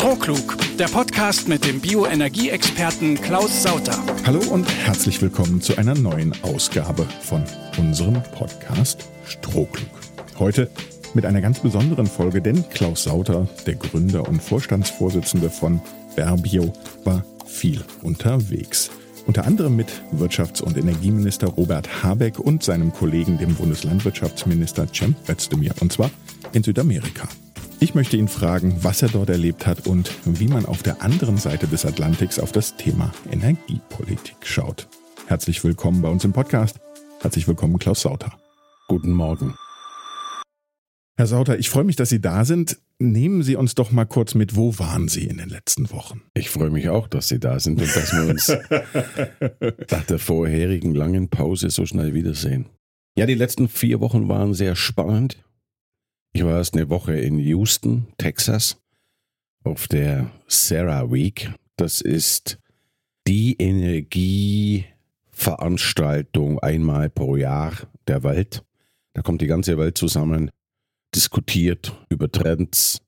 Strohklug, der Podcast mit dem Bioenergieexperten Klaus Sauter. Hallo und herzlich willkommen zu einer neuen Ausgabe von unserem Podcast Strohklug. Heute mit einer ganz besonderen Folge, denn Klaus Sauter, der Gründer und Vorstandsvorsitzende von Verbio, war viel unterwegs. Unter anderem mit Wirtschafts- und Energieminister Robert Habeck und seinem Kollegen, dem Bundeslandwirtschaftsminister Cem Özdemir, und zwar in Südamerika. Ich möchte ihn fragen, was er dort erlebt hat und wie man auf der anderen Seite des Atlantiks auf das Thema Energiepolitik schaut. Herzlich willkommen bei uns im Podcast. Herzlich willkommen, Klaus Sauter. Guten Morgen. Herr Sauter, ich freue mich, dass Sie da sind. Nehmen Sie uns doch mal kurz mit, wo waren Sie in den letzten Wochen? Ich freue mich auch, dass Sie da sind und dass wir uns nach der vorherigen langen Pause so schnell wiedersehen. Ja, die letzten vier Wochen waren sehr spannend. Ich war erst eine Woche in Houston, Texas, auf der Sarah Week. Das ist die Energieveranstaltung einmal pro Jahr der Welt. Da kommt die ganze Welt zusammen, diskutiert über Trends,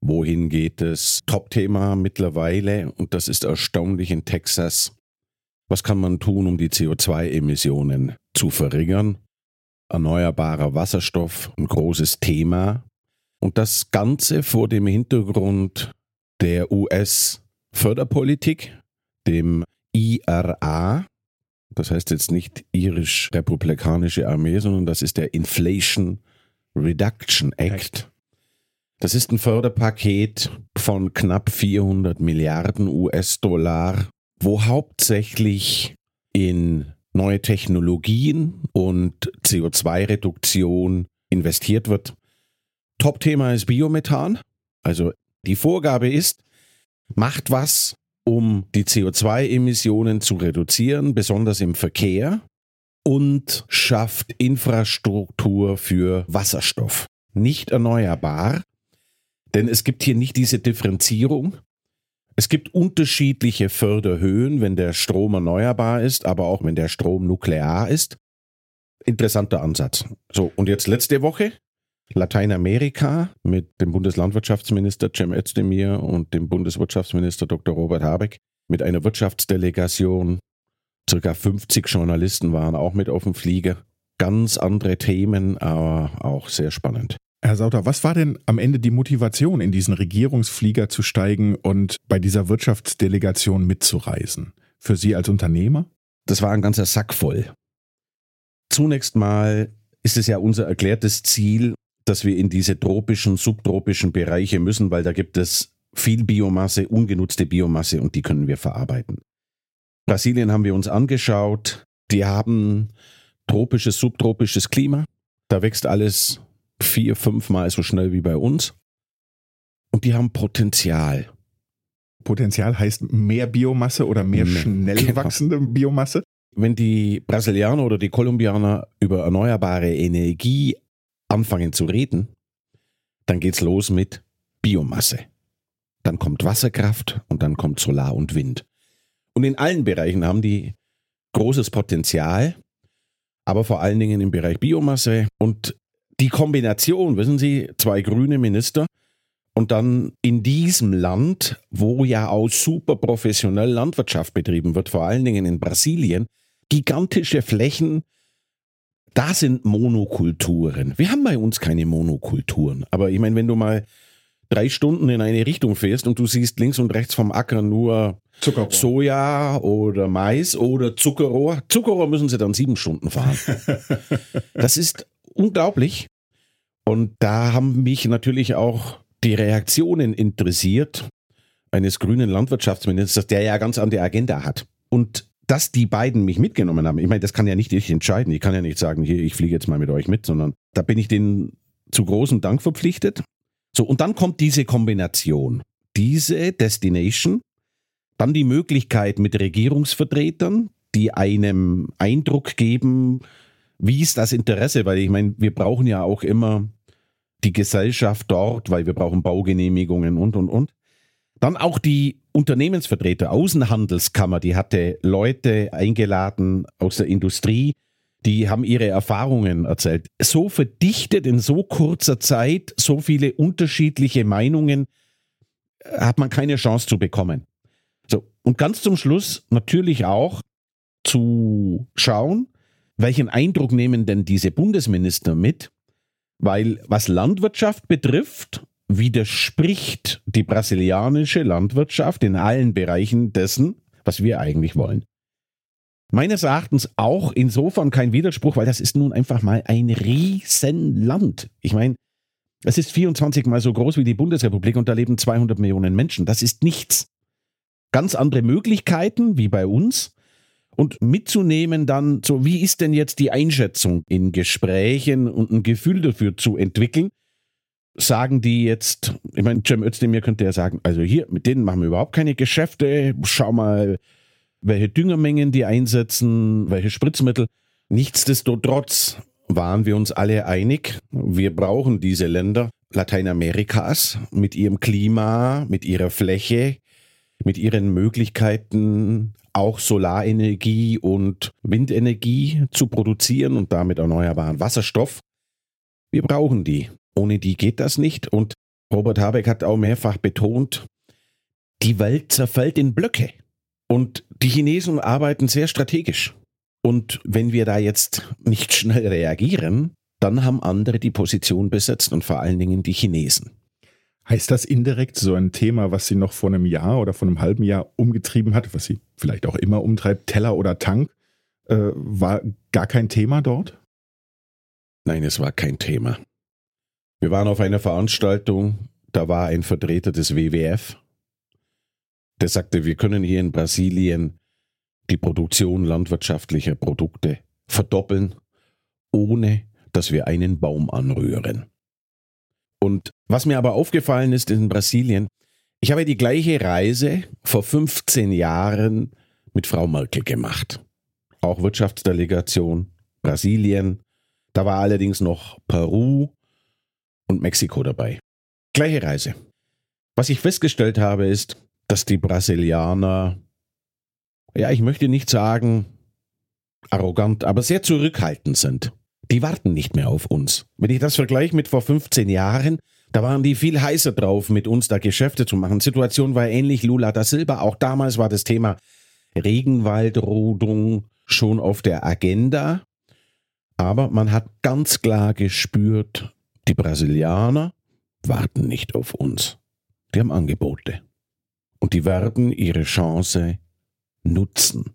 wohin geht es. Top-Thema mittlerweile, und das ist erstaunlich in Texas. Was kann man tun, um die CO2-Emissionen zu verringern? Erneuerbarer Wasserstoff ein großes Thema. Und das Ganze vor dem Hintergrund der US-Förderpolitik, dem IRA, das heißt jetzt nicht irisch-republikanische Armee, sondern das ist der Inflation Reduction Act. Das ist ein Förderpaket von knapp 400 Milliarden US-Dollar, wo hauptsächlich in neue Technologien und CO2-Reduktion investiert wird. Top-Thema ist Biomethan. Also die Vorgabe ist, macht was, um die CO2-Emissionen zu reduzieren, besonders im Verkehr, und schafft Infrastruktur für Wasserstoff. Nicht erneuerbar, denn es gibt hier nicht diese Differenzierung es gibt unterschiedliche Förderhöhen, wenn der Strom erneuerbar ist, aber auch wenn der Strom nuklear ist. Interessanter Ansatz. So, und jetzt letzte Woche Lateinamerika mit dem Bundeslandwirtschaftsminister Cem Özdemir und dem Bundeswirtschaftsminister Dr. Robert Habeck mit einer Wirtschaftsdelegation. Circa 50 Journalisten waren auch mit auf dem Flieger. Ganz andere Themen, aber auch sehr spannend. Herr Sauter, was war denn am Ende die Motivation, in diesen Regierungsflieger zu steigen und bei dieser Wirtschaftsdelegation mitzureisen? Für Sie als Unternehmer? Das war ein ganzer Sack voll. Zunächst mal ist es ja unser erklärtes Ziel, dass wir in diese tropischen, subtropischen Bereiche müssen, weil da gibt es viel Biomasse, ungenutzte Biomasse und die können wir verarbeiten. Brasilien haben wir uns angeschaut. Die haben tropisches, subtropisches Klima. Da wächst alles vier, fünfmal so schnell wie bei uns. Und die haben Potenzial. Potenzial heißt mehr Biomasse oder mehr nee, schnell genau. wachsende Biomasse? Wenn die Brasilianer oder die Kolumbianer über erneuerbare Energie anfangen zu reden, dann geht's los mit Biomasse. Dann kommt Wasserkraft und dann kommt Solar und Wind. Und in allen Bereichen haben die großes Potenzial, aber vor allen Dingen im Bereich Biomasse. Und die Kombination, wissen Sie, zwei grüne Minister und dann in diesem Land, wo ja auch super professionell Landwirtschaft betrieben wird, vor allen Dingen in Brasilien, gigantische Flächen, da sind Monokulturen. Wir haben bei uns keine Monokulturen, aber ich meine, wenn du mal drei Stunden in eine Richtung fährst und du siehst links und rechts vom Acker nur Zuckerrohr. Soja oder Mais oder Zuckerrohr. Zuckerrohr müssen sie dann sieben Stunden fahren. das ist unglaublich. Und da haben mich natürlich auch die Reaktionen interessiert eines grünen Landwirtschaftsministers, der ja ganz andere Agenda hat. Und dass die beiden mich mitgenommen haben, ich meine, das kann ja nicht ich entscheiden. Ich kann ja nicht sagen, hier, ich fliege jetzt mal mit euch mit, sondern da bin ich denen zu großem Dank verpflichtet. So, und dann kommt diese Kombination. Diese Destination, dann die Möglichkeit mit Regierungsvertretern, die einem Eindruck geben, wie ist das Interesse? Weil ich meine, wir brauchen ja auch immer die Gesellschaft dort, weil wir brauchen Baugenehmigungen und, und, und. Dann auch die Unternehmensvertreter, Außenhandelskammer, die hatte Leute eingeladen aus der Industrie, die haben ihre Erfahrungen erzählt. So verdichtet in so kurzer Zeit, so viele unterschiedliche Meinungen. hat man keine Chance zu bekommen. So, und ganz zum Schluss natürlich auch zu schauen, welchen Eindruck nehmen denn diese Bundesminister mit? Weil was Landwirtschaft betrifft, widerspricht die brasilianische Landwirtschaft in allen Bereichen dessen, was wir eigentlich wollen. Meines Erachtens auch insofern kein Widerspruch, weil das ist nun einfach mal ein Riesenland. Ich meine, es ist 24 mal so groß wie die Bundesrepublik und da leben 200 Millionen Menschen. Das ist nichts. Ganz andere Möglichkeiten wie bei uns und mitzunehmen dann so, wie ist denn jetzt die Einschätzung in Gesprächen und ein Gefühl dafür zu entwickeln. Sagen die jetzt, ich meine, Cem Özdemir könnte ja sagen, also hier, mit denen machen wir überhaupt keine Geschäfte, schau mal, welche Düngermengen die einsetzen, welche Spritzmittel. Nichtsdestotrotz waren wir uns alle einig, wir brauchen diese Länder Lateinamerikas mit ihrem Klima, mit ihrer Fläche, mit ihren Möglichkeiten, auch Solarenergie und Windenergie zu produzieren und damit erneuerbaren Wasserstoff. Wir brauchen die. Ohne die geht das nicht. Und Robert Habeck hat auch mehrfach betont, die Welt zerfällt in Blöcke. Und die Chinesen arbeiten sehr strategisch. Und wenn wir da jetzt nicht schnell reagieren, dann haben andere die Position besetzt und vor allen Dingen die Chinesen. Heißt das indirekt so ein Thema, was Sie noch vor einem Jahr oder vor einem halben Jahr umgetrieben hat, was Sie vielleicht auch immer umtreibt, Teller oder Tank, äh, war gar kein Thema dort? Nein, es war kein Thema. Wir waren auf einer Veranstaltung, da war ein Vertreter des WWF, der sagte, wir können hier in Brasilien die Produktion landwirtschaftlicher Produkte verdoppeln, ohne dass wir einen Baum anrühren. Und was mir aber aufgefallen ist in Brasilien, ich habe die gleiche Reise vor 15 Jahren mit Frau Merkel gemacht. Auch Wirtschaftsdelegation, Brasilien. Da war allerdings noch Peru und Mexiko dabei. Gleiche Reise. Was ich festgestellt habe, ist, dass die Brasilianer, ja, ich möchte nicht sagen arrogant, aber sehr zurückhaltend sind die warten nicht mehr auf uns. Wenn ich das vergleiche mit vor 15 Jahren, da waren die viel heißer drauf, mit uns da Geschäfte zu machen. Situation war ähnlich, Lula da Silva. Auch damals war das Thema Regenwaldrodung schon auf der Agenda. Aber man hat ganz klar gespürt, die Brasilianer warten nicht auf uns. Die haben Angebote. Und die werden ihre Chance nutzen.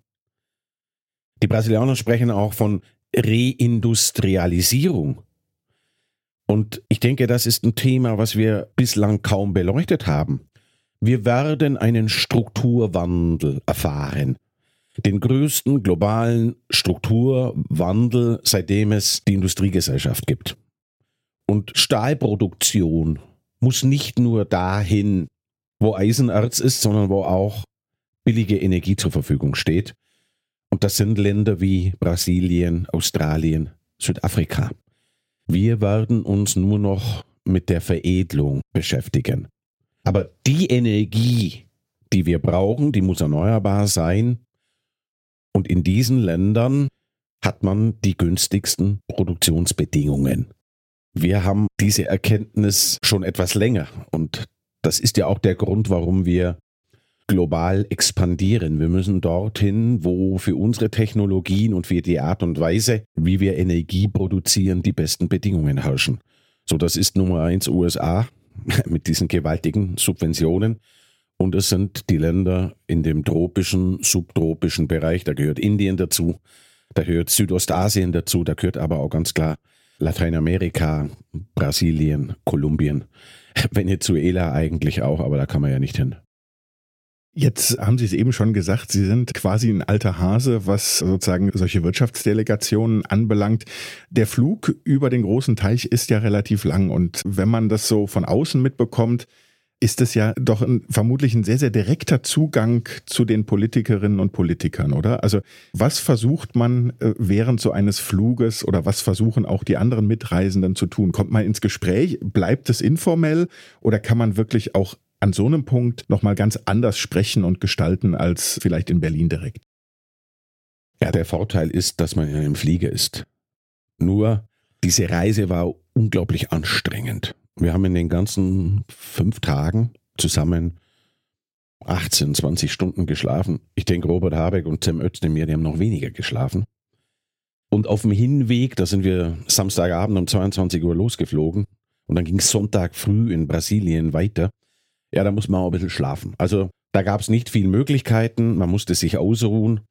Die Brasilianer sprechen auch von Reindustrialisierung. Und ich denke, das ist ein Thema, was wir bislang kaum beleuchtet haben. Wir werden einen Strukturwandel erfahren. Den größten globalen Strukturwandel, seitdem es die Industriegesellschaft gibt. Und Stahlproduktion muss nicht nur dahin, wo Eisenerz ist, sondern wo auch billige Energie zur Verfügung steht. Und das sind Länder wie Brasilien, Australien, Südafrika. Wir werden uns nur noch mit der Veredelung beschäftigen. Aber die Energie, die wir brauchen, die muss erneuerbar sein. Und in diesen Ländern hat man die günstigsten Produktionsbedingungen. Wir haben diese Erkenntnis schon etwas länger und das ist ja auch der Grund, warum wir global expandieren. Wir müssen dorthin, wo für unsere Technologien und für die Art und Weise, wie wir Energie produzieren, die besten Bedingungen herrschen. So, das ist Nummer eins USA mit diesen gewaltigen Subventionen. Und es sind die Länder in dem tropischen, subtropischen Bereich. Da gehört Indien dazu, da gehört Südostasien dazu, da gehört aber auch ganz klar Lateinamerika, Brasilien, Kolumbien, Venezuela eigentlich auch, aber da kann man ja nicht hin. Jetzt haben Sie es eben schon gesagt, Sie sind quasi ein alter Hase, was sozusagen solche Wirtschaftsdelegationen anbelangt. Der Flug über den großen Teich ist ja relativ lang und wenn man das so von außen mitbekommt, ist es ja doch ein, vermutlich ein sehr, sehr direkter Zugang zu den Politikerinnen und Politikern, oder? Also was versucht man äh, während so eines Fluges oder was versuchen auch die anderen Mitreisenden zu tun? Kommt man ins Gespräch? Bleibt es informell oder kann man wirklich auch an so einem Punkt nochmal ganz anders sprechen und gestalten als vielleicht in Berlin direkt. Ja, der Vorteil ist, dass man in einem Flieger ist. Nur diese Reise war unglaublich anstrengend. Wir haben in den ganzen fünf Tagen zusammen 18, 20 Stunden geschlafen. Ich denke, Robert Habeck und Tim Özdemir, die haben noch weniger geschlafen. Und auf dem Hinweg, da sind wir Samstagabend um 22 Uhr losgeflogen und dann ging es Sonntag früh in Brasilien weiter. Ja, da muss man auch ein bisschen schlafen. Also da gab es nicht viele Möglichkeiten, man musste sich ausruhen.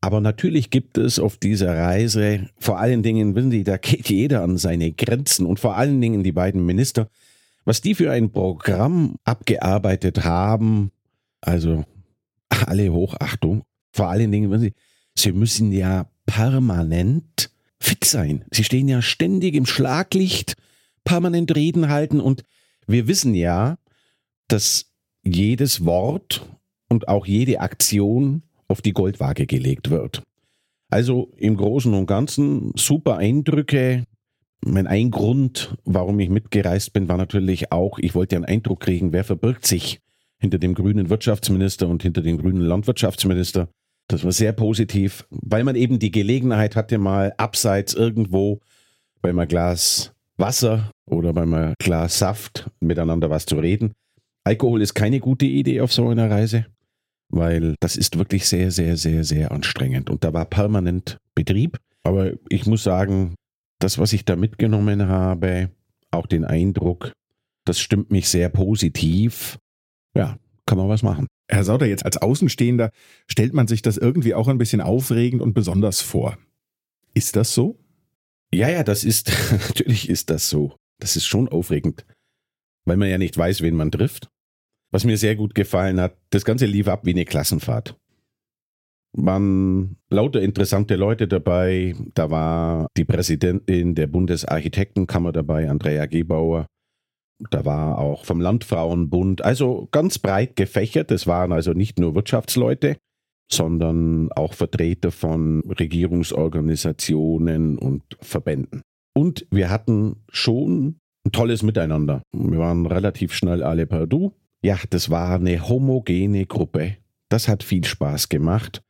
Aber natürlich gibt es auf dieser Reise vor allen Dingen, wissen Sie, da geht jeder an seine Grenzen und vor allen Dingen die beiden Minister, was die für ein Programm abgearbeitet haben, also alle Hochachtung. Vor allen Dingen, wissen Sie, sie müssen ja permanent fit sein. Sie stehen ja ständig im Schlaglicht, permanent Reden halten und wir wissen ja, dass jedes Wort und auch jede Aktion auf die Goldwaage gelegt wird. Also im Großen und Ganzen super Eindrücke. Mein ein Grund, warum ich mitgereist bin, war natürlich auch, ich wollte einen Eindruck kriegen, wer verbirgt sich hinter dem grünen Wirtschaftsminister und hinter dem grünen Landwirtschaftsminister. Das war sehr positiv, weil man eben die Gelegenheit hatte, mal abseits irgendwo beim Glas Wasser oder beim Glas Saft miteinander was zu reden. Alkohol ist keine gute Idee auf so einer Reise, weil das ist wirklich sehr, sehr, sehr, sehr anstrengend. Und da war permanent Betrieb. Aber ich muss sagen, das, was ich da mitgenommen habe, auch den Eindruck, das stimmt mich sehr positiv. Ja, kann man was machen. Herr Sauter, jetzt als Außenstehender stellt man sich das irgendwie auch ein bisschen aufregend und besonders vor. Ist das so? Ja, ja, das ist, natürlich ist das so. Das ist schon aufregend, weil man ja nicht weiß, wen man trifft. Was mir sehr gut gefallen hat, das Ganze lief ab wie eine Klassenfahrt. Waren lauter interessante Leute dabei. Da war die Präsidentin der Bundesarchitektenkammer dabei, Andrea Gebauer. Da war auch vom Landfrauenbund, also ganz breit gefächert. Es waren also nicht nur Wirtschaftsleute, sondern auch Vertreter von Regierungsorganisationen und Verbänden. Und wir hatten schon ein tolles Miteinander. Wir waren relativ schnell alle per Du. Ja, das war eine homogene Gruppe. Das hat viel Spaß gemacht.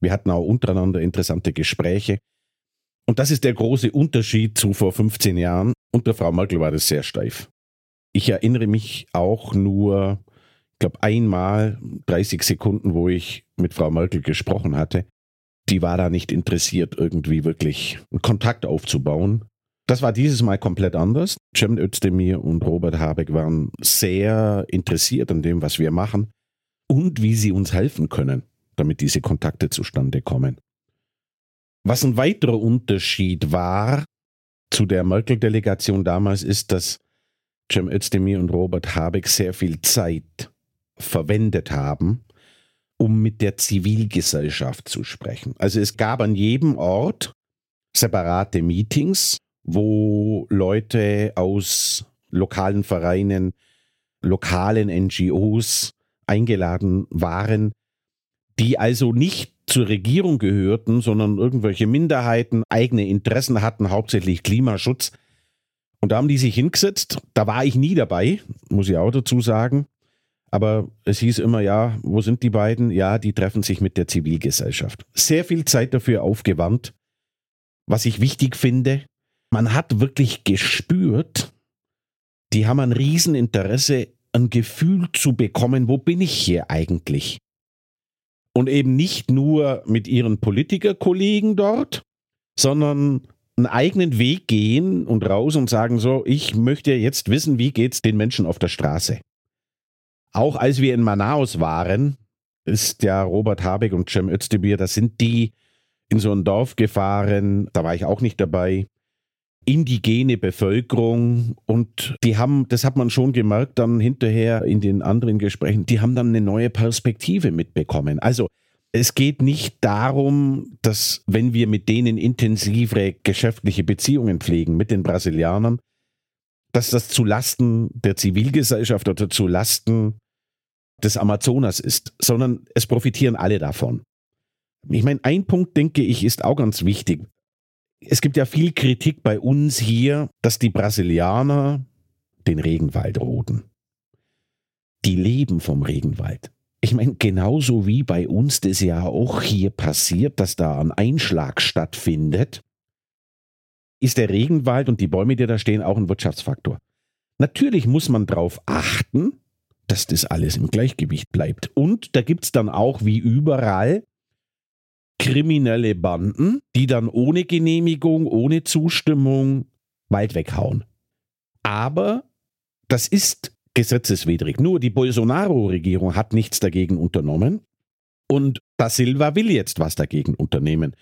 Wir hatten auch untereinander interessante Gespräche. Und das ist der große Unterschied zu vor 15 Jahren. Unter Frau Merkel war das sehr steif. Ich erinnere mich auch nur, ich glaube, einmal 30 Sekunden, wo ich mit Frau Merkel gesprochen hatte. Die war da nicht interessiert, irgendwie wirklich einen Kontakt aufzubauen. Das war dieses Mal komplett anders. Cem Özdemir und Robert Habeck waren sehr interessiert an dem, was wir machen und wie sie uns helfen können, damit diese Kontakte zustande kommen. Was ein weiterer Unterschied war zu der Merkel-Delegation damals, ist, dass Cem Özdemir und Robert Habeck sehr viel Zeit verwendet haben, um mit der Zivilgesellschaft zu sprechen. Also es gab an jedem Ort separate Meetings, wo Leute aus lokalen Vereinen, lokalen NGOs eingeladen waren, die also nicht zur Regierung gehörten, sondern irgendwelche Minderheiten, eigene Interessen hatten, hauptsächlich Klimaschutz, und da haben die sich hingesetzt. Da war ich nie dabei, muss ich auch dazu sagen. Aber es hieß immer, ja, wo sind die beiden? Ja, die treffen sich mit der Zivilgesellschaft. Sehr viel Zeit dafür aufgewandt. Was ich wichtig finde, man hat wirklich gespürt, die haben ein Rieseninteresse, ein Gefühl zu bekommen, wo bin ich hier eigentlich? Und eben nicht nur mit ihren Politikerkollegen dort, sondern einen eigenen Weg gehen und raus und sagen so, ich möchte jetzt wissen, wie geht's den Menschen auf der Straße. Auch als wir in Manaus waren, ist ja Robert Habeck und Cem Özdemir, da sind die in so ein Dorf gefahren, da war ich auch nicht dabei, indigene Bevölkerung und die haben, das hat man schon gemerkt dann hinterher in den anderen Gesprächen, die haben dann eine neue Perspektive mitbekommen. Also es geht nicht darum, dass wenn wir mit denen intensive geschäftliche Beziehungen pflegen, mit den Brasilianern, dass das zu Lasten der Zivilgesellschaft oder zu Lasten des Amazonas ist, sondern es profitieren alle davon. Ich meine, ein Punkt, denke ich, ist auch ganz wichtig. Es gibt ja viel Kritik bei uns hier, dass die Brasilianer den Regenwald roden. Die leben vom Regenwald ich meine, genauso wie bei uns das ja auch hier passiert, dass da ein Einschlag stattfindet, ist der Regenwald und die Bäume, die da stehen, auch ein Wirtschaftsfaktor. Natürlich muss man darauf achten, dass das alles im Gleichgewicht bleibt. Und da gibt es dann auch wie überall kriminelle Banden, die dann ohne Genehmigung, ohne Zustimmung Wald weghauen. Aber das ist gesetzeswidrig. Nur die Bolsonaro-Regierung hat nichts dagegen unternommen. Und da Silva will jetzt was dagegen unternehmen.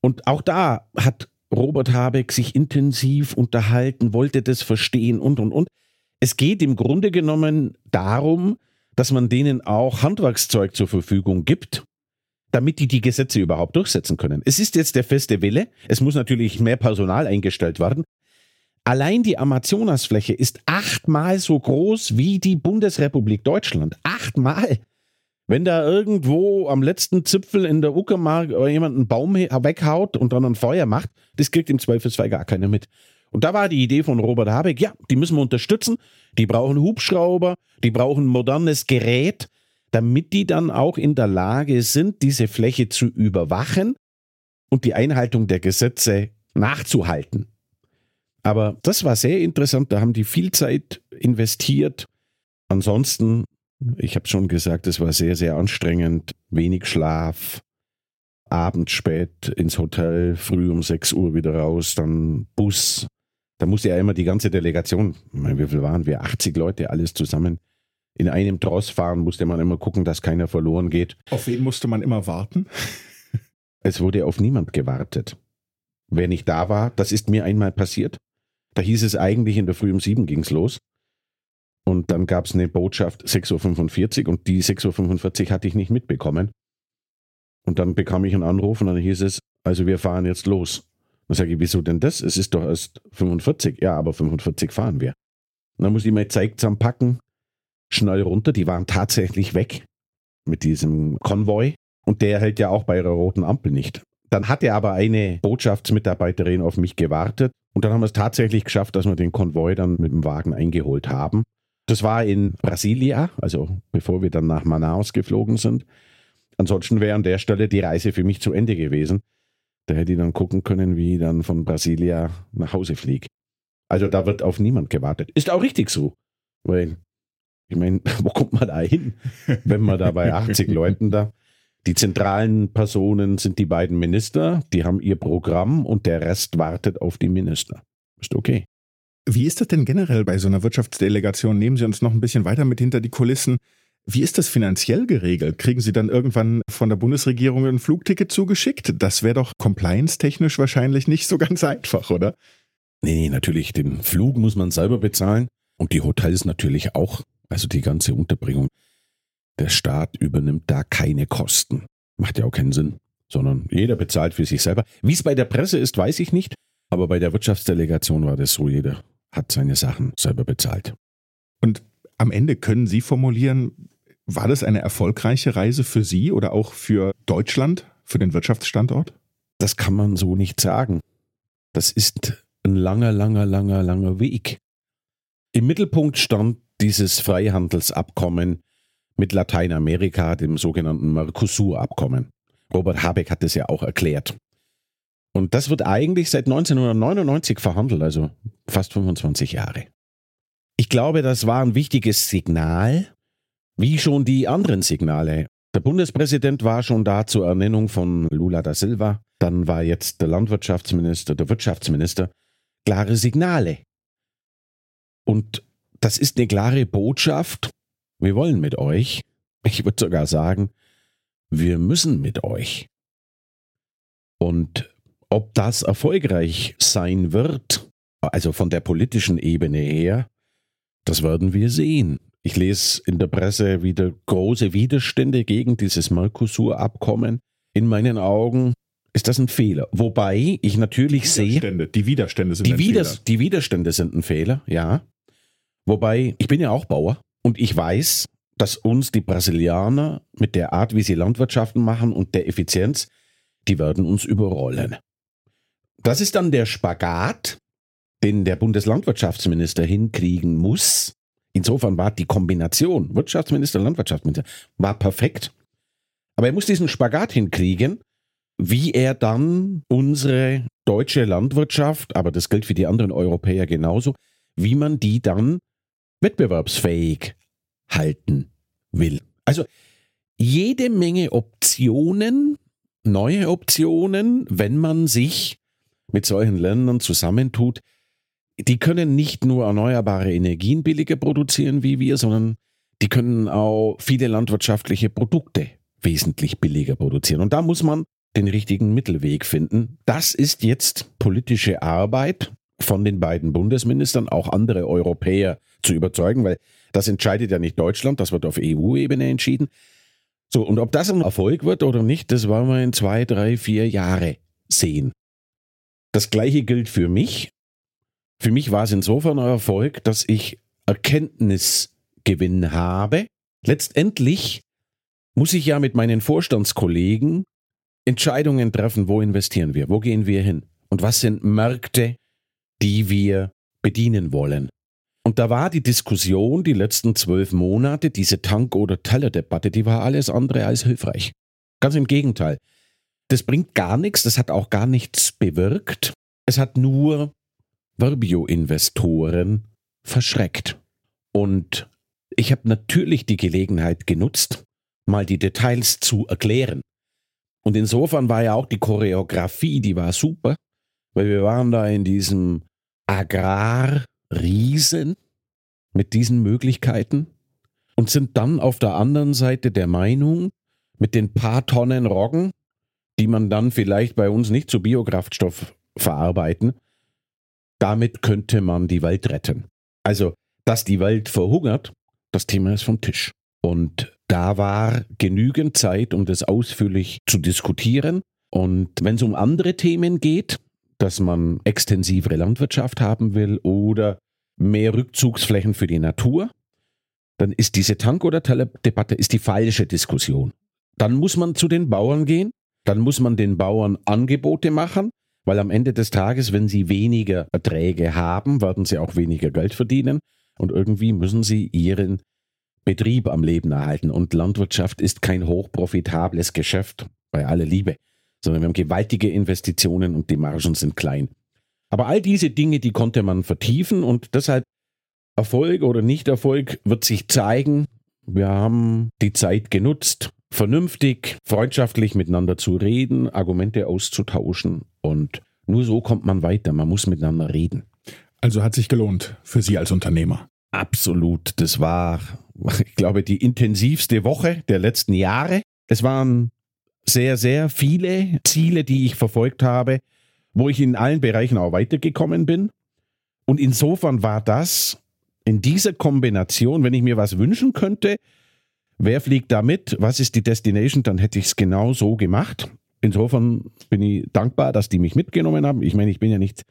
Und auch da hat Robert Habeck sich intensiv unterhalten, wollte das verstehen und, und, und. Es geht im Grunde genommen darum, dass man denen auch Handwerkszeug zur Verfügung gibt, damit die die Gesetze überhaupt durchsetzen können. Es ist jetzt der feste Wille. Es muss natürlich mehr Personal eingestellt werden. Allein die Amazonasfläche ist achtmal so groß wie die Bundesrepublik Deutschland. Achtmal. Wenn da irgendwo am letzten Zipfel in der Uckermark jemand einen Baum weghaut und dann ein Feuer macht, das kriegt im Zweifelsfall gar keiner mit. Und da war die Idee von Robert Habeck, ja, die müssen wir unterstützen. Die brauchen Hubschrauber, die brauchen modernes Gerät, damit die dann auch in der Lage sind, diese Fläche zu überwachen und die Einhaltung der Gesetze nachzuhalten. Aber das war sehr interessant, da haben die viel Zeit investiert. Ansonsten, ich habe schon gesagt, es war sehr, sehr anstrengend, wenig Schlaf, abends spät ins Hotel, früh um 6 Uhr wieder raus, dann Bus. Da musste ja immer die ganze Delegation, meine, wie viel waren wir? 80 Leute, alles zusammen. In einem Tross fahren musste man immer gucken, dass keiner verloren geht. Auf wen musste man immer warten? Es wurde auf niemand gewartet. Wer nicht da war, das ist mir einmal passiert. Da hieß es eigentlich, in der Früh um sieben ging's los. Und dann gab es eine Botschaft 6.45 Uhr und die 6.45 Uhr hatte ich nicht mitbekommen. Und dann bekam ich einen Anruf und dann hieß es, also wir fahren jetzt los. Dann sage ich, wieso denn das? Es ist doch erst 45. Ja, aber 45 fahren wir. Und dann muss ich mein Zeug zusammenpacken, schnell runter. Die waren tatsächlich weg mit diesem Konvoi. Und der hält ja auch bei ihrer roten Ampel nicht. Dann hatte aber eine Botschaftsmitarbeiterin auf mich gewartet und dann haben wir es tatsächlich geschafft, dass wir den Konvoi dann mit dem Wagen eingeholt haben. Das war in Brasilia, also bevor wir dann nach Manaus geflogen sind. Ansonsten wäre an der Stelle die Reise für mich zu Ende gewesen. Da hätte ich dann gucken können, wie ich dann von Brasilia nach Hause fliege. Also da wird auf niemand gewartet. Ist auch richtig so. Weil, ich meine, wo kommt man da hin, wenn man da bei 80 Leuten da die zentralen Personen sind die beiden Minister, die haben ihr Programm und der Rest wartet auf die Minister. Ist okay. Wie ist das denn generell bei so einer Wirtschaftsdelegation? Nehmen Sie uns noch ein bisschen weiter mit hinter die Kulissen. Wie ist das finanziell geregelt? Kriegen Sie dann irgendwann von der Bundesregierung ein Flugticket zugeschickt? Das wäre doch compliance-technisch wahrscheinlich nicht so ganz einfach, oder? Nee, nee, natürlich. Den Flug muss man selber bezahlen und die Hotels natürlich auch. Also die ganze Unterbringung. Der Staat übernimmt da keine Kosten. Macht ja auch keinen Sinn, sondern jeder bezahlt für sich selber. Wie es bei der Presse ist, weiß ich nicht, aber bei der Wirtschaftsdelegation war das so, jeder hat seine Sachen selber bezahlt. Und am Ende können Sie formulieren, war das eine erfolgreiche Reise für Sie oder auch für Deutschland, für den Wirtschaftsstandort? Das kann man so nicht sagen. Das ist ein langer, langer, langer, langer Weg. Im Mittelpunkt stand dieses Freihandelsabkommen mit Lateinamerika, dem sogenannten Mercosur-Abkommen. Robert Habeck hat das ja auch erklärt. Und das wird eigentlich seit 1999 verhandelt, also fast 25 Jahre. Ich glaube, das war ein wichtiges Signal, wie schon die anderen Signale. Der Bundespräsident war schon da zur Ernennung von Lula da Silva, dann war jetzt der Landwirtschaftsminister, der Wirtschaftsminister. Klare Signale. Und das ist eine klare Botschaft, wir wollen mit euch. Ich würde sogar sagen, wir müssen mit euch. Und ob das erfolgreich sein wird, also von der politischen Ebene her, das werden wir sehen. Ich lese in der Presse wieder große Widerstände gegen dieses Mercosur-Abkommen. In meinen Augen ist das ein Fehler. Wobei ich natürlich sehe. Die Widerstände sind die ein Widers Fehler. Die Widerstände sind ein Fehler, ja. Wobei, ich bin ja auch Bauer. Und ich weiß, dass uns die Brasilianer mit der Art, wie sie Landwirtschaften machen und der Effizienz, die werden uns überrollen. Das ist dann der Spagat, den der Bundeslandwirtschaftsminister hinkriegen muss. Insofern war die Kombination Wirtschaftsminister, Landwirtschaftsminister, war perfekt. Aber er muss diesen Spagat hinkriegen, wie er dann unsere deutsche Landwirtschaft, aber das gilt für die anderen Europäer genauso, wie man die dann wettbewerbsfähig halten will. Also jede Menge Optionen, neue Optionen, wenn man sich mit solchen Ländern zusammentut. Die können nicht nur erneuerbare Energien billiger produzieren wie wir, sondern die können auch viele landwirtschaftliche Produkte wesentlich billiger produzieren. Und da muss man den richtigen Mittelweg finden. Das ist jetzt politische Arbeit von den beiden Bundesministern, auch andere Europäer zu überzeugen, weil das entscheidet ja nicht Deutschland, das wird auf EU-Ebene entschieden. So, und ob das ein Erfolg wird oder nicht, das wollen wir in zwei, drei, vier Jahre sehen. Das gleiche gilt für mich. Für mich war es insofern ein Erfolg, dass ich Erkenntnisgewinn habe. Letztendlich muss ich ja mit meinen Vorstandskollegen Entscheidungen treffen, wo investieren wir, wo gehen wir hin und was sind Märkte, die wir bedienen wollen. Und da war die Diskussion die letzten zwölf Monate, diese Tank- oder Teller-Debatte, die war alles andere als hilfreich. Ganz im Gegenteil. Das bringt gar nichts, das hat auch gar nichts bewirkt. Es hat nur Verbio-Investoren verschreckt. Und ich habe natürlich die Gelegenheit genutzt, mal die Details zu erklären. Und insofern war ja auch die Choreografie, die war super, weil wir waren da in diesem Agrarriesen mit diesen Möglichkeiten und sind dann auf der anderen Seite der Meinung, mit den paar Tonnen Roggen, die man dann vielleicht bei uns nicht zu Biokraftstoff verarbeiten, damit könnte man die Welt retten. Also, dass die Welt verhungert, das Thema ist vom Tisch. Und da war genügend Zeit, um das ausführlich zu diskutieren. Und wenn es um andere Themen geht, dass man extensivere Landwirtschaft haben will oder mehr Rückzugsflächen für die Natur, dann ist diese Tank- oder Teller-Debatte die falsche Diskussion. Dann muss man zu den Bauern gehen, dann muss man den Bauern Angebote machen, weil am Ende des Tages, wenn sie weniger Erträge haben, werden sie auch weniger Geld verdienen und irgendwie müssen sie ihren Betrieb am Leben erhalten. Und Landwirtschaft ist kein hochprofitables Geschäft, bei aller Liebe, sondern wir haben gewaltige Investitionen und die Margen sind klein. Aber all diese Dinge, die konnte man vertiefen und deshalb Erfolg oder Nicht-Erfolg wird sich zeigen. Wir haben die Zeit genutzt, vernünftig, freundschaftlich miteinander zu reden, Argumente auszutauschen und nur so kommt man weiter. Man muss miteinander reden. Also hat sich gelohnt für Sie als Unternehmer. Absolut. Das war, ich glaube, die intensivste Woche der letzten Jahre. Es waren sehr, sehr viele Ziele, die ich verfolgt habe, wo ich in allen Bereichen auch weitergekommen bin. Und insofern war das in dieser Kombination, wenn ich mir was wünschen könnte, wer fliegt da mit, was ist die Destination, dann hätte ich es genau so gemacht. Insofern bin ich dankbar, dass die mich mitgenommen haben. Ich meine, ich bin ja nicht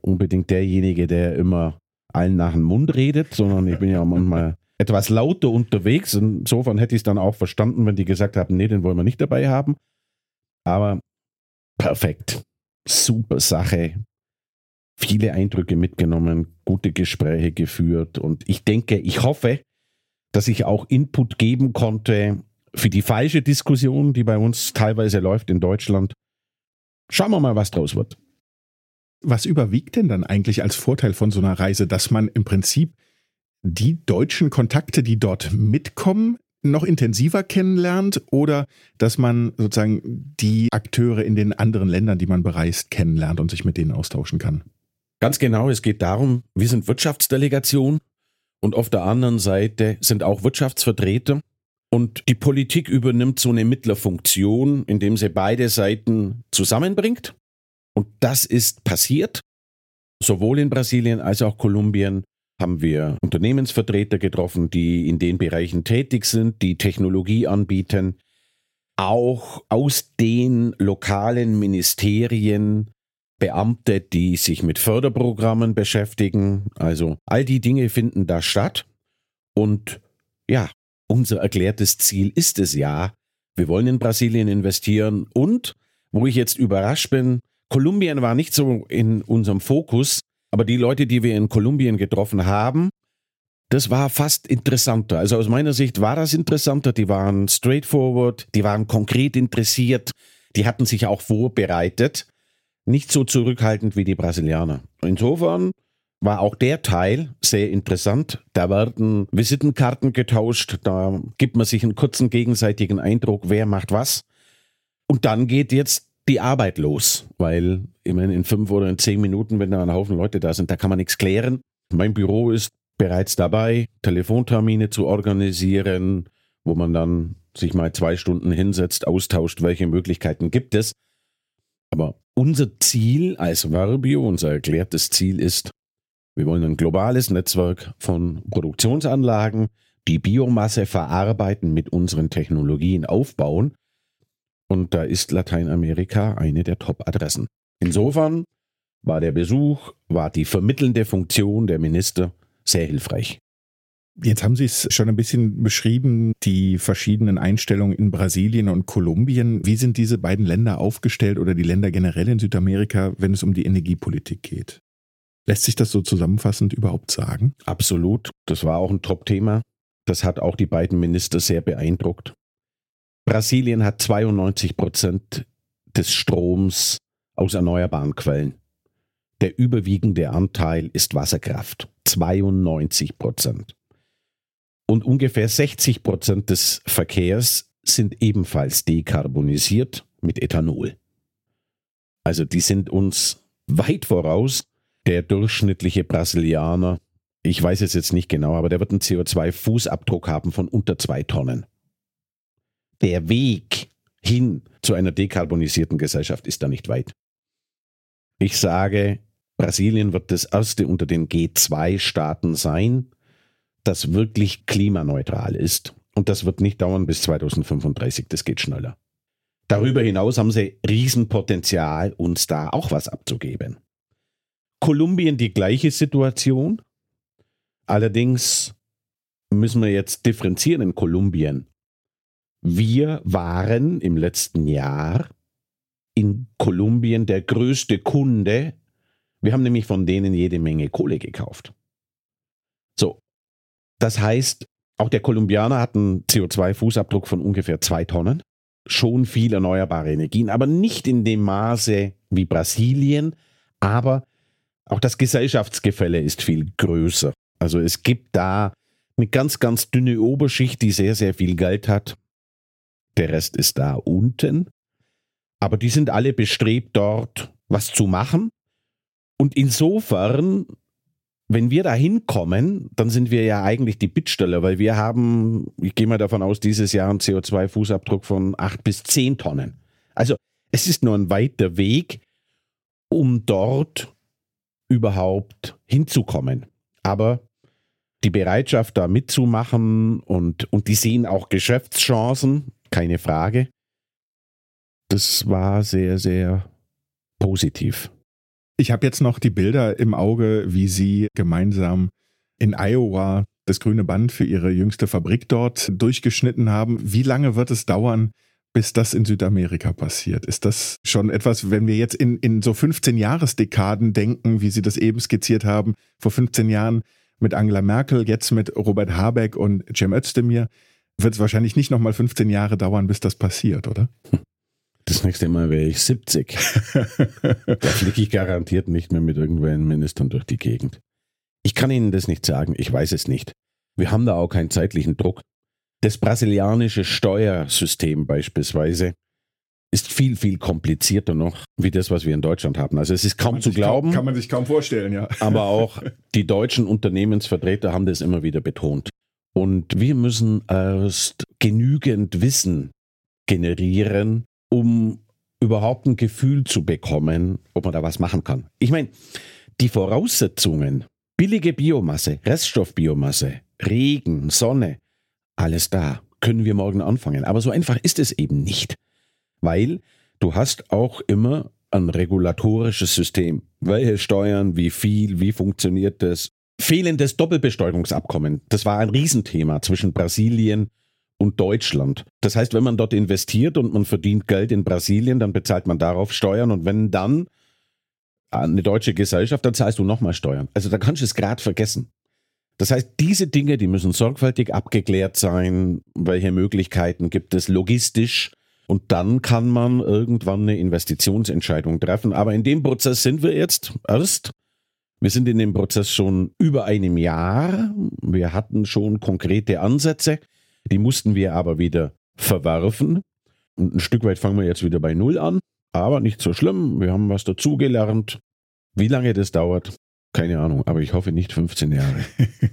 unbedingt derjenige, der immer allen nach dem Mund redet, sondern ich bin ja manchmal etwas lauter unterwegs. Insofern hätte ich es dann auch verstanden, wenn die gesagt haben, nee, den wollen wir nicht dabei haben. Aber perfekt. Super Sache. Viele Eindrücke mitgenommen, gute Gespräche geführt und ich denke, ich hoffe, dass ich auch Input geben konnte für die falsche Diskussion, die bei uns teilweise läuft in Deutschland. Schauen wir mal, was draus wird. Was überwiegt denn dann eigentlich als Vorteil von so einer Reise, dass man im Prinzip die deutschen Kontakte, die dort mitkommen, noch intensiver kennenlernt oder dass man sozusagen die Akteure in den anderen Ländern, die man bereist, kennenlernt und sich mit denen austauschen kann? Ganz genau, es geht darum, wir sind Wirtschaftsdelegation und auf der anderen Seite sind auch Wirtschaftsvertreter. Und die Politik übernimmt so eine Mittlerfunktion, indem sie beide Seiten zusammenbringt. Und das ist passiert. Sowohl in Brasilien als auch Kolumbien haben wir Unternehmensvertreter getroffen, die in den Bereichen tätig sind, die Technologie anbieten. Auch aus den lokalen Ministerien Beamte, die sich mit Förderprogrammen beschäftigen. Also all die Dinge finden da statt. Und ja, unser erklärtes Ziel ist es ja, wir wollen in Brasilien investieren. Und, wo ich jetzt überrascht bin, Kolumbien war nicht so in unserem Fokus, aber die Leute, die wir in Kolumbien getroffen haben, das war fast interessanter. Also aus meiner Sicht war das interessanter. Die waren straightforward, die waren konkret interessiert, die hatten sich auch vorbereitet nicht so zurückhaltend wie die Brasilianer. Insofern war auch der Teil sehr interessant. Da werden Visitenkarten getauscht, da gibt man sich einen kurzen gegenseitigen Eindruck, wer macht was. Und dann geht jetzt die Arbeit los, weil meine, in fünf oder in zehn Minuten, wenn da ein Haufen Leute da sind, da kann man nichts klären. Mein Büro ist bereits dabei, Telefontermine zu organisieren, wo man dann sich mal zwei Stunden hinsetzt, austauscht, welche Möglichkeiten gibt es. Aber unser Ziel als Verbio, unser erklärtes Ziel ist, wir wollen ein globales Netzwerk von Produktionsanlagen, die Biomasse verarbeiten, mit unseren Technologien aufbauen. Und da ist Lateinamerika eine der Top-Adressen. Insofern war der Besuch, war die vermittelnde Funktion der Minister sehr hilfreich. Jetzt haben Sie es schon ein bisschen beschrieben, die verschiedenen Einstellungen in Brasilien und Kolumbien. Wie sind diese beiden Länder aufgestellt oder die Länder generell in Südamerika, wenn es um die Energiepolitik geht? Lässt sich das so zusammenfassend überhaupt sagen? Absolut. Das war auch ein Top-Thema. Das hat auch die beiden Minister sehr beeindruckt. Brasilien hat 92 Prozent des Stroms aus erneuerbaren Quellen. Der überwiegende Anteil ist Wasserkraft. 92 Prozent. Und ungefähr 60 Prozent des Verkehrs sind ebenfalls dekarbonisiert mit Ethanol. Also die sind uns weit voraus. Der durchschnittliche Brasilianer, ich weiß es jetzt nicht genau, aber der wird einen CO2-Fußabdruck haben von unter zwei Tonnen. Der Weg hin zu einer dekarbonisierten Gesellschaft ist da nicht weit. Ich sage, Brasilien wird das erste unter den G2-Staaten sein, das wirklich klimaneutral ist. Und das wird nicht dauern bis 2035, das geht schneller. Darüber hinaus haben sie Riesenpotenzial, uns da auch was abzugeben. Kolumbien die gleiche Situation. Allerdings müssen wir jetzt differenzieren in Kolumbien. Wir waren im letzten Jahr in Kolumbien der größte Kunde. Wir haben nämlich von denen jede Menge Kohle gekauft. So, das heißt, auch der Kolumbianer hat einen CO2-Fußabdruck von ungefähr zwei Tonnen. Schon viel erneuerbare Energien, aber nicht in dem Maße wie Brasilien. Aber auch das Gesellschaftsgefälle ist viel größer. Also es gibt da eine ganz, ganz dünne Oberschicht, die sehr, sehr viel Geld hat. Der Rest ist da unten. Aber die sind alle bestrebt, dort was zu machen. Und insofern wenn wir da hinkommen, dann sind wir ja eigentlich die Bittsteller, weil wir haben, ich gehe mal davon aus, dieses Jahr einen CO2-Fußabdruck von acht bis zehn Tonnen. Also es ist nur ein weiter Weg, um dort überhaupt hinzukommen. Aber die Bereitschaft, da mitzumachen und, und die sehen auch Geschäftschancen, keine Frage. Das war sehr, sehr positiv. Ich habe jetzt noch die Bilder im Auge, wie Sie gemeinsam in Iowa das grüne Band für Ihre jüngste Fabrik dort durchgeschnitten haben. Wie lange wird es dauern, bis das in Südamerika passiert? Ist das schon etwas, wenn wir jetzt in, in so 15 Jahresdekaden denken, wie Sie das eben skizziert haben, vor 15 Jahren mit Angela Merkel, jetzt mit Robert Habeck und Cem Özdemir, wird es wahrscheinlich nicht nochmal 15 Jahre dauern, bis das passiert, oder? Das nächste Mal wäre ich 70. da fliege ich garantiert nicht mehr mit irgendwelchen Ministern durch die Gegend. Ich kann Ihnen das nicht sagen, ich weiß es nicht. Wir haben da auch keinen zeitlichen Druck. Das brasilianische Steuersystem beispielsweise ist viel, viel komplizierter noch, wie das, was wir in Deutschland haben. Also es ist kaum zu glauben. Kaum, kann man sich kaum vorstellen, ja. aber auch die deutschen Unternehmensvertreter haben das immer wieder betont. Und wir müssen erst genügend Wissen generieren, um überhaupt ein Gefühl zu bekommen, ob man da was machen kann. Ich meine, die Voraussetzungen, billige Biomasse, Reststoffbiomasse, Regen, Sonne, alles da, können wir morgen anfangen. Aber so einfach ist es eben nicht, weil du hast auch immer ein regulatorisches System. Welche Steuern, wie viel, wie funktioniert das? Fehlendes Doppelbesteuerungsabkommen, das war ein Riesenthema zwischen Brasilien und Deutschland. Das heißt, wenn man dort investiert und man verdient Geld in Brasilien, dann bezahlt man darauf Steuern und wenn dann eine deutsche Gesellschaft, dann zahlst du nochmal Steuern. Also da kannst du es gerade vergessen. Das heißt, diese Dinge, die müssen sorgfältig abgeklärt sein. Welche Möglichkeiten gibt es logistisch? Und dann kann man irgendwann eine Investitionsentscheidung treffen. Aber in dem Prozess sind wir jetzt erst. Wir sind in dem Prozess schon über einem Jahr. Wir hatten schon konkrete Ansätze, die mussten wir aber wieder verwerfen. Und ein Stück weit fangen wir jetzt wieder bei Null an, aber nicht so schlimm. Wir haben was dazugelernt. Wie lange das dauert, keine Ahnung, aber ich hoffe nicht 15 Jahre.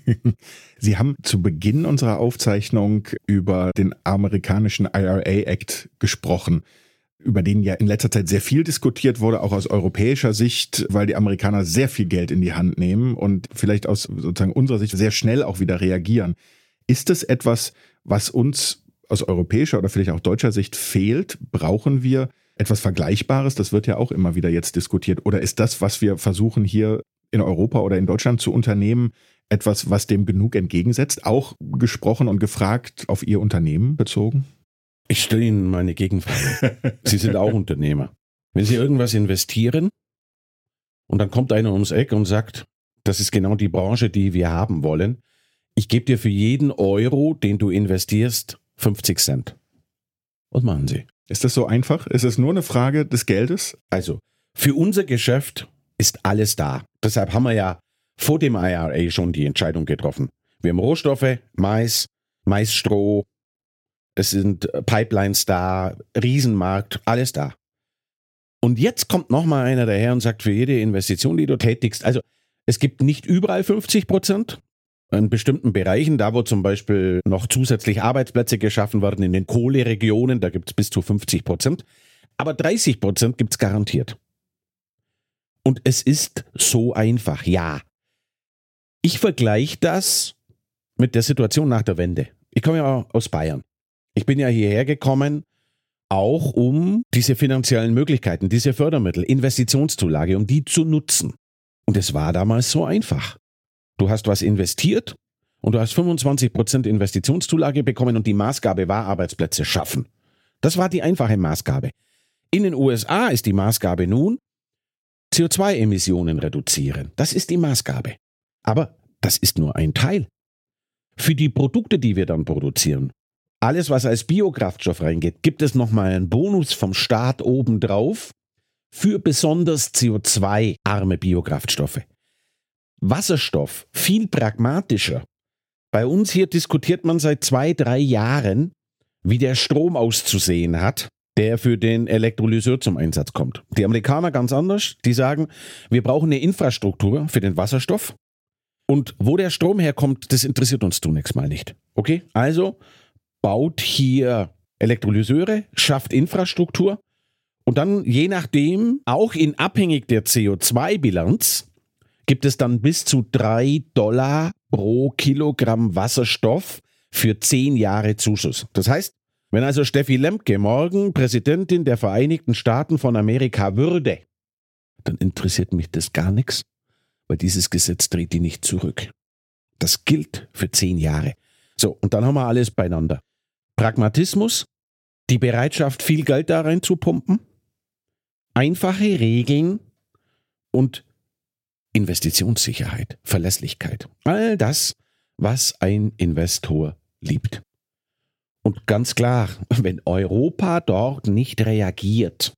Sie haben zu Beginn unserer Aufzeichnung über den amerikanischen IRA Act gesprochen über den ja in letzter Zeit sehr viel diskutiert wurde, auch aus europäischer Sicht, weil die Amerikaner sehr viel Geld in die Hand nehmen und vielleicht aus sozusagen unserer Sicht sehr schnell auch wieder reagieren. Ist das etwas, was uns aus europäischer oder vielleicht auch deutscher Sicht fehlt? Brauchen wir etwas Vergleichbares? Das wird ja auch immer wieder jetzt diskutiert. Oder ist das, was wir versuchen hier in Europa oder in Deutschland zu unternehmen, etwas, was dem genug entgegensetzt? Auch gesprochen und gefragt auf Ihr Unternehmen bezogen? Ich stelle Ihnen meine Gegenfrage. Sie sind auch Unternehmer. Wenn Sie irgendwas investieren und dann kommt einer ums Eck und sagt, das ist genau die Branche, die wir haben wollen, ich gebe dir für jeden Euro, den du investierst, 50 Cent. Was machen Sie? Ist das so einfach? Ist es nur eine Frage des Geldes? Also, für unser Geschäft ist alles da. Deshalb haben wir ja vor dem IRA schon die Entscheidung getroffen. Wir haben Rohstoffe, Mais, Maisstroh, es sind Pipelines da, Riesenmarkt, alles da. Und jetzt kommt nochmal einer daher und sagt, für jede Investition, die du tätigst, also es gibt nicht überall 50 Prozent, in bestimmten Bereichen, da wo zum Beispiel noch zusätzlich Arbeitsplätze geschaffen werden, in den Kohleregionen, da gibt es bis zu 50 Prozent. Aber 30 Prozent gibt es garantiert. Und es ist so einfach, ja. Ich vergleiche das mit der Situation nach der Wende. Ich komme ja aus Bayern. Ich bin ja hierher gekommen, auch um diese finanziellen Möglichkeiten, diese Fördermittel, Investitionszulage, um die zu nutzen. Und es war damals so einfach. Du hast was investiert und du hast 25% Investitionszulage bekommen und die Maßgabe war Arbeitsplätze schaffen. Das war die einfache Maßgabe. In den USA ist die Maßgabe nun CO2-Emissionen reduzieren. Das ist die Maßgabe. Aber das ist nur ein Teil. Für die Produkte, die wir dann produzieren, alles, was als Biokraftstoff reingeht, gibt es nochmal einen Bonus vom Staat obendrauf für besonders CO2-arme Biokraftstoffe. Wasserstoff viel pragmatischer. Bei uns hier diskutiert man seit zwei, drei Jahren, wie der Strom auszusehen hat, der für den Elektrolyseur zum Einsatz kommt. Die Amerikaner ganz anders, die sagen, wir brauchen eine Infrastruktur für den Wasserstoff. Und wo der Strom herkommt, das interessiert uns zunächst mal nicht. Okay? Also baut hier Elektrolyseure, schafft Infrastruktur und dann je nachdem, auch in abhängig der CO2-Bilanz, gibt es dann bis zu drei Dollar pro Kilogramm Wasserstoff für zehn Jahre Zuschuss. Das heißt, wenn also Steffi Lemke morgen Präsidentin der Vereinigten Staaten von Amerika würde, dann interessiert mich das gar nichts, weil dieses Gesetz dreht die nicht zurück. Das gilt für zehn Jahre. So, und dann haben wir alles beieinander. Pragmatismus, die Bereitschaft, viel Geld da rein zu pumpen, einfache Regeln und Investitionssicherheit, Verlässlichkeit. All das, was ein Investor liebt. Und ganz klar, wenn Europa dort nicht reagiert,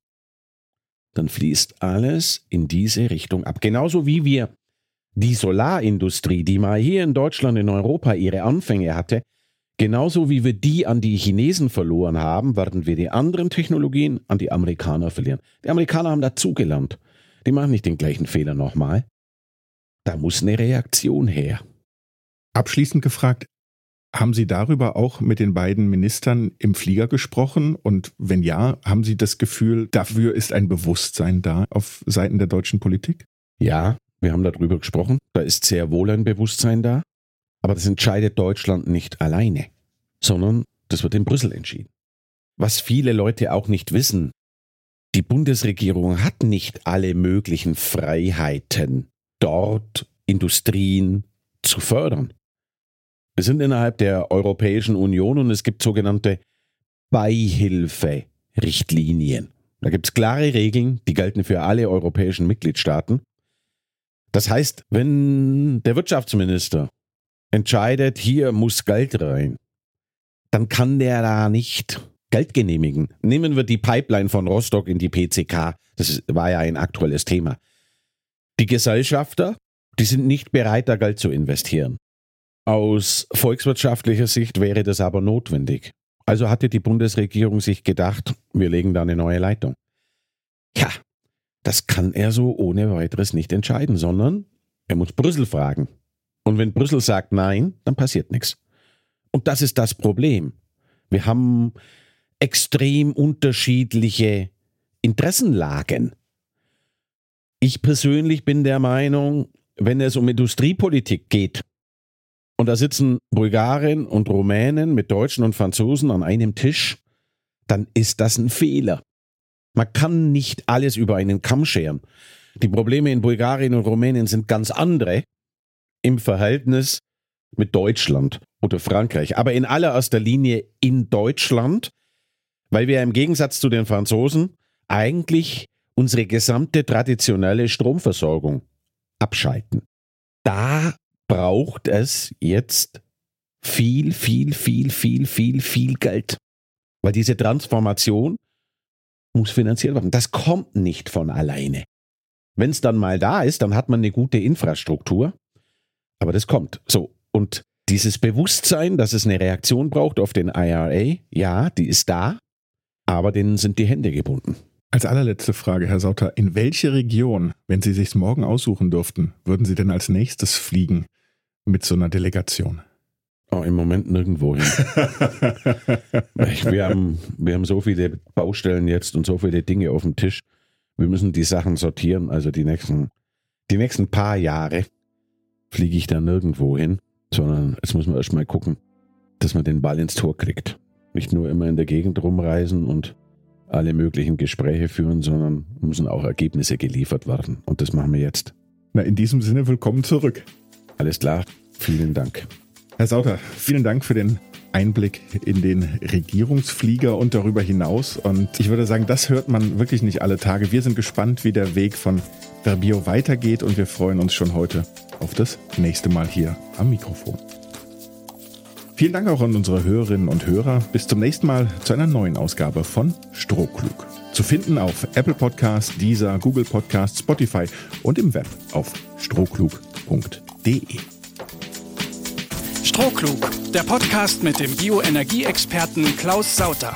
dann fließt alles in diese Richtung ab. Genauso wie wir die Solarindustrie, die mal hier in Deutschland, in Europa ihre Anfänge hatte, genauso wie wir die an die Chinesen verloren haben, werden wir die anderen Technologien an die Amerikaner verlieren. Die Amerikaner haben dazugelernt. Die machen nicht den gleichen Fehler nochmal. Da muss eine Reaktion her. Abschließend gefragt, haben Sie darüber auch mit den beiden Ministern im Flieger gesprochen? Und wenn ja, haben Sie das Gefühl, dafür ist ein Bewusstsein da auf Seiten der deutschen Politik? Ja, wir haben darüber gesprochen. Da ist sehr wohl ein Bewusstsein da. Aber das entscheidet Deutschland nicht alleine, sondern das wird in Brüssel entschieden. Was viele Leute auch nicht wissen, die Bundesregierung hat nicht alle möglichen Freiheiten, dort Industrien zu fördern. Wir sind innerhalb der Europäischen Union und es gibt sogenannte Beihilferichtlinien. Da gibt es klare Regeln, die gelten für alle europäischen Mitgliedstaaten. Das heißt, wenn der Wirtschaftsminister entscheidet, hier muss Geld rein, dann kann der da nicht Geld genehmigen. Nehmen wir die Pipeline von Rostock in die PCK. Das war ja ein aktuelles Thema. Die Gesellschafter Die sind nicht bereit, da Geld zu investieren. Aus volkswirtschaftlicher Sicht wäre das aber notwendig. Also hatte die Bundesregierung sich gedacht, wir legen da eine neue Leitung. Ja, das kann er so ohne weiteres nicht entscheiden, sondern er muss Brüssel fragen. Und wenn Brüssel sagt nein, dann passiert nichts. Und das ist das Problem. Wir haben extrem unterschiedliche Interessenlagen. Ich persönlich bin der Meinung, wenn es um Industriepolitik geht, und da sitzen Bulgaren und Rumänen mit Deutschen und Franzosen an einem Tisch, dann ist das ein Fehler. Man kann nicht alles über einen Kamm scheren. Die Probleme in Bulgarien und Rumänien sind ganz andere im Verhältnis mit Deutschland oder Frankreich. Aber in allererster Linie in Deutschland, weil wir im Gegensatz zu den Franzosen eigentlich unsere gesamte traditionelle Stromversorgung abschalten. Da braucht es jetzt viel, viel, viel, viel, viel, viel Geld. Weil diese Transformation muss finanziert werden. Das kommt nicht von alleine. Wenn es dann mal da ist, dann hat man eine gute Infrastruktur. Aber das kommt. So. Und dieses Bewusstsein, dass es eine Reaktion braucht auf den IRA, ja, die ist da, aber denen sind die Hände gebunden. Als allerletzte Frage, Herr Sauter, in welche Region, wenn Sie sich morgen aussuchen dürften, würden Sie denn als nächstes fliegen mit so einer Delegation? Oh, Im Moment nirgendwo hin. wir, haben, wir haben so viele Baustellen jetzt und so viele Dinge auf dem Tisch. Wir müssen die Sachen sortieren. Also die nächsten, die nächsten paar Jahre fliege ich da nirgendwo hin, sondern jetzt muss man erstmal gucken, dass man den Ball ins Tor kriegt. Nicht nur immer in der Gegend rumreisen und alle möglichen Gespräche führen, sondern müssen auch Ergebnisse geliefert werden. Und das machen wir jetzt. Na, in diesem Sinne, willkommen zurück. Alles klar. Vielen Dank. Herr Sauter, vielen Dank für den Einblick in den Regierungsflieger und darüber hinaus. Und ich würde sagen, das hört man wirklich nicht alle Tage. Wir sind gespannt, wie der Weg von Verbio weitergeht und wir freuen uns schon heute auf das nächste Mal hier am Mikrofon. Vielen Dank auch an unsere Hörerinnen und Hörer. Bis zum nächsten Mal zu einer neuen Ausgabe von Strohklug. Zu finden auf Apple Podcasts, Deezer, Google Podcasts, Spotify und im Web auf strohklug.de. Strohklug, der Podcast mit dem Bioenergieexperten Klaus Sauter.